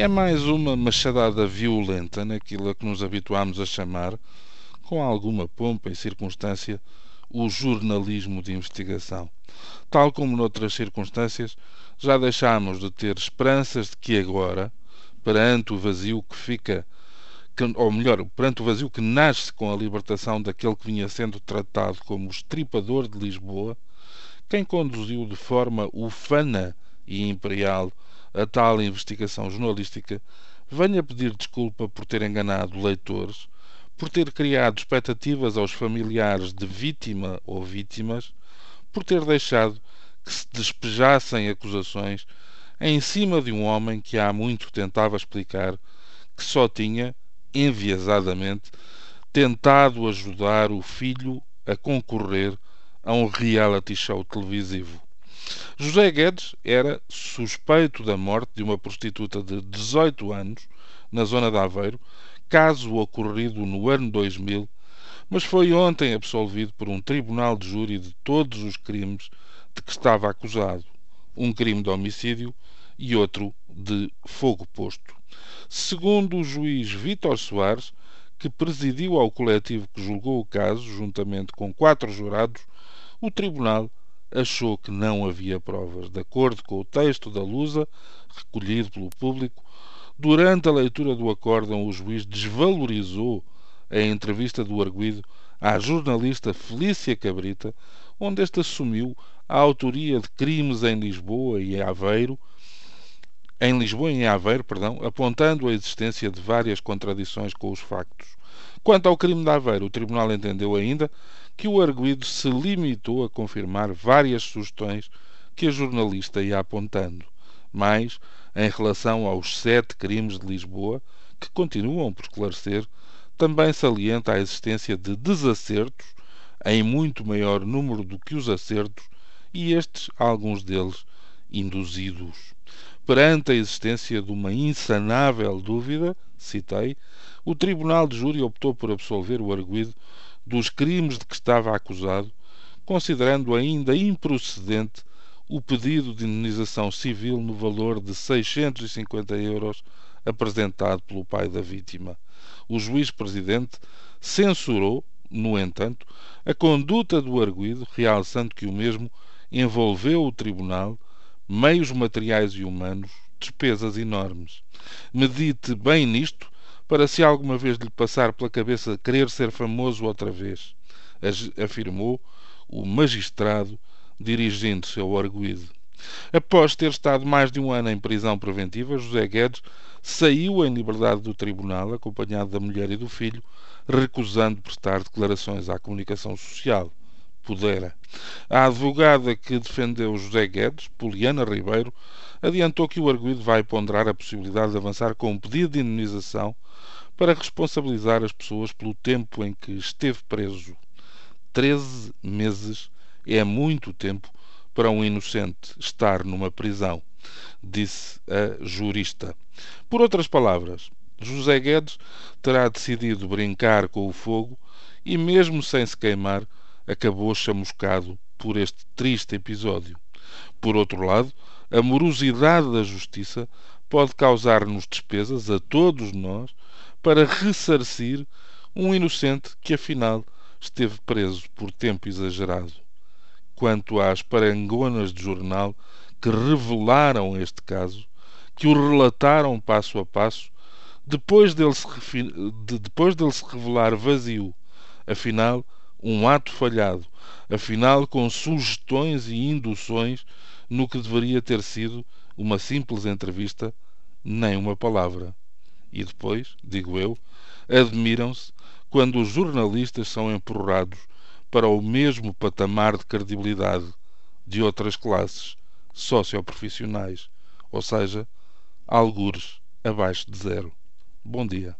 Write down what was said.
É mais uma machadada violenta naquilo a que nos habituámos a chamar, com alguma pompa e circunstância, o jornalismo de investigação. Tal como noutras circunstâncias, já deixámos de ter esperanças de que agora, perante o vazio que fica, que, ou melhor, perante o vazio que nasce com a libertação daquele que vinha sendo tratado como o estripador de Lisboa, quem conduziu de forma ufana e imperial a tal investigação jornalística venha pedir desculpa por ter enganado leitores, por ter criado expectativas aos familiares de vítima ou vítimas, por ter deixado que se despejassem acusações em cima de um homem que há muito tentava explicar que só tinha, enviesadamente, tentado ajudar o filho a concorrer a um reality show televisivo. José Guedes era suspeito da morte de uma prostituta de 18 anos na zona de Aveiro, caso ocorrido no ano 2000, mas foi ontem absolvido por um tribunal de júri de todos os crimes de que estava acusado, um crime de homicídio e outro de fogo posto. Segundo o juiz Vítor Soares, que presidiu ao coletivo que julgou o caso, juntamente com quatro jurados, o tribunal achou que não havia provas. De acordo com o texto da Lusa, recolhido pelo público, durante a leitura do acórdão, o juiz desvalorizou a entrevista do arguído à jornalista Felícia Cabrita, onde este assumiu a autoria de crimes em Lisboa e Aveiro, em Lisboa e em Aveiro, perdão, apontando a existência de várias contradições com os factos. Quanto ao crime de Aveiro, o tribunal entendeu ainda que o arguído se limitou a confirmar várias sugestões que a jornalista ia apontando, mas, em relação aos sete crimes de Lisboa, que continuam por esclarecer, também salienta a existência de desacertos, em muito maior número do que os acertos, e estes, alguns deles, induzidos. Perante a existência de uma insanável dúvida, citei, o Tribunal de Júri optou por absolver o arguído dos crimes de que estava acusado, considerando ainda improcedente o pedido de indenização civil no valor de 650 euros apresentado pelo pai da vítima. O juiz-presidente censurou, no entanto, a conduta do arguído, realçando que o mesmo envolveu o tribunal, meios materiais e humanos, despesas enormes. Medite bem nisto para se alguma vez lhe passar pela cabeça querer ser famoso outra vez, afirmou o magistrado, dirigindo-se ao arguído. Após ter estado mais de um ano em prisão preventiva, José Guedes saiu em liberdade do tribunal, acompanhado da mulher e do filho, recusando prestar declarações à comunicação social. Pudera. A advogada que defendeu José Guedes, Poliana Ribeiro, adiantou que o arguído vai ponderar a possibilidade de avançar com um pedido de indenização para responsabilizar as pessoas pelo tempo em que esteve preso. Treze meses é muito tempo para um inocente estar numa prisão, disse a jurista. Por outras palavras, José Guedes terá decidido brincar com o fogo e, mesmo sem se queimar, acabou chamuscado por este triste episódio. Por outro lado, a morosidade da justiça pode causar-nos despesas a todos nós para ressarcir um inocente que afinal esteve preso por tempo exagerado. Quanto às parangonas de jornal que revelaram este caso, que o relataram passo a passo, depois dele se, de, depois dele se revelar vazio, afinal, um ato falhado, afinal, com sugestões e induções no que deveria ter sido uma simples entrevista, nem uma palavra. E depois, digo eu, admiram-se quando os jornalistas são empurrados para o mesmo patamar de credibilidade de outras classes socioprofissionais, ou seja, algures abaixo de zero. Bom dia.